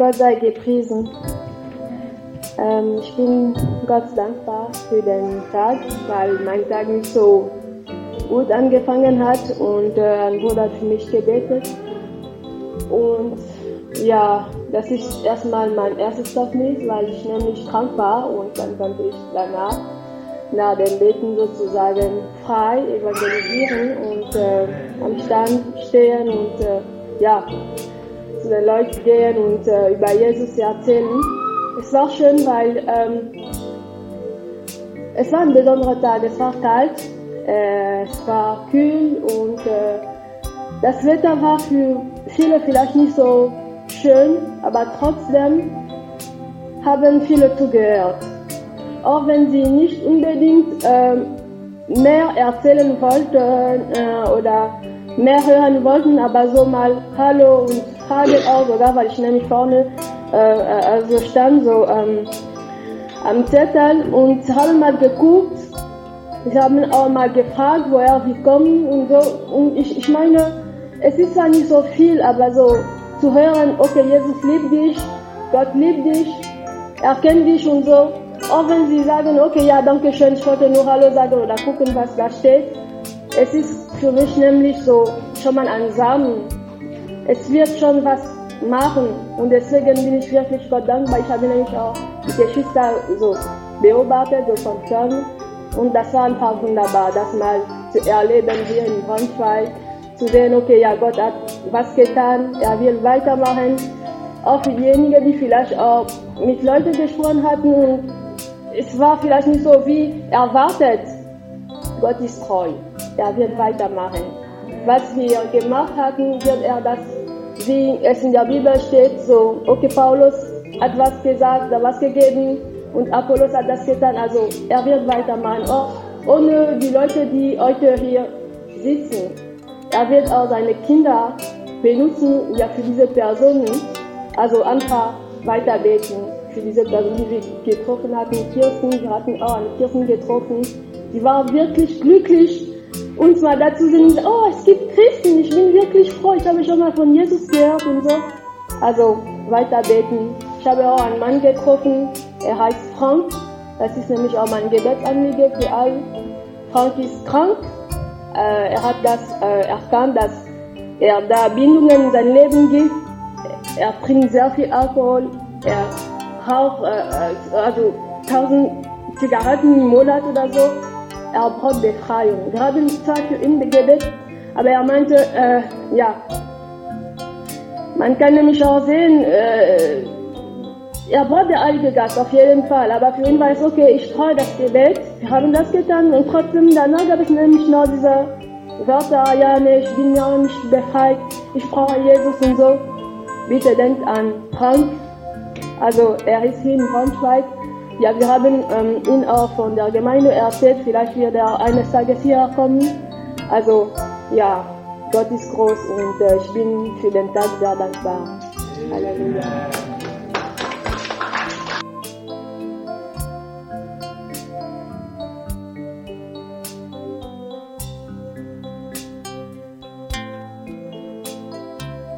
Gott sei gepriesen. Ähm, ich bin Gott dankbar für den Tag, weil mein Tag nicht so gut angefangen hat und äh, ein Bruder für mich gebetet. Und ja, das ist erstmal mein erstes Zeugnis, weil ich nämlich krank war und dann konnte ich danach nach dem Beten sozusagen frei evangelisieren und äh, am Stand stehen und äh, ja, zu den Leuten gehen und äh, über Jesus erzählen. Es war schön, weil ähm, es war ein besonderer Tag. Es war kalt, äh, es war kühl und äh, das Wetter war für viele vielleicht nicht so schön, aber trotzdem haben viele zugehört. Auch wenn sie nicht unbedingt äh, mehr erzählen wollten äh, oder mehr hören wollten, aber so mal Hallo und Frage auch sogar, weil ich nämlich vorne äh, also stand so ähm, am Zettel und haben mal geguckt. Sie haben auch mal gefragt, woher wir kommen und so. Und ich, ich meine, es ist zwar nicht so viel, aber so zu hören, okay, Jesus liebt dich, Gott liebt dich, er kennt dich und so. Auch wenn sie sagen, okay, ja, danke schön, ich wollte nur Hallo sagen oder gucken, was da steht. Es ist für mich nämlich so schon mal ein Samen. Es wird schon was machen und deswegen bin ich wirklich Gott dankbar. Ich habe nämlich auch die Geschwister so beobachtet, so von fern. Und das war einfach wunderbar, das mal zu erleben hier in Braunschweig, zu sehen, okay, ja, Gott hat was getan, er will weitermachen. Auch für diejenigen, die vielleicht auch mit Leuten gesprochen hatten und es war vielleicht nicht so wie erwartet. Gott ist treu, er wird weitermachen. Was wir gemacht hatten, wird er das, wie es in der Bibel steht, so, okay, Paulus hat was gesagt, hat was gegeben, und Apollos hat das getan, also er wird weitermachen. Auch ohne die Leute, die heute hier sitzen. Er wird auch seine Kinder benutzen, ja, für diese Personen, also einfach weiter beten für diese Personen, die wir getroffen hatten, Kirchen, wir hatten auch eine Kirchen getroffen. Die waren wirklich glücklich, uns mal dazu sind, oh, es gibt Christen, ich bin wirklich froh, ich habe schon mal von Jesus gehört und so. Also weiter beten. Ich habe auch einen Mann getroffen, er heißt Frank. Das ist nämlich auch mein Gebetsanliege für alle. Frank ist krank. Äh, er hat das äh, erkannt, dass er da Bindungen in sein Leben gibt. Er trinkt sehr viel Alkohol. Er raucht äh, also 1000 Zigaretten im Monat oder so. Er braucht Befreiung. Wir haben zwar für ihn gebetet, aber er meinte, äh, ja, man kann nämlich auch sehen, äh, er braucht der Heilige Geist auf jeden Fall, aber für ihn war es okay, ich traue das Gebet, wir haben das getan und trotzdem danach gab es nämlich noch diese Wörter, ja, nee, ich bin ja nicht befreit, ich brauche Jesus und so. Bitte denkt an Frank, also er ist hier in Braunschweig. Ja, wir haben ähm, ihn auch von der Gemeinde erzählt, vielleicht wird er eines Tages hierher kommen. Also ja, Gott ist groß und äh, ich bin für den Tag sehr dankbar. Halleluja.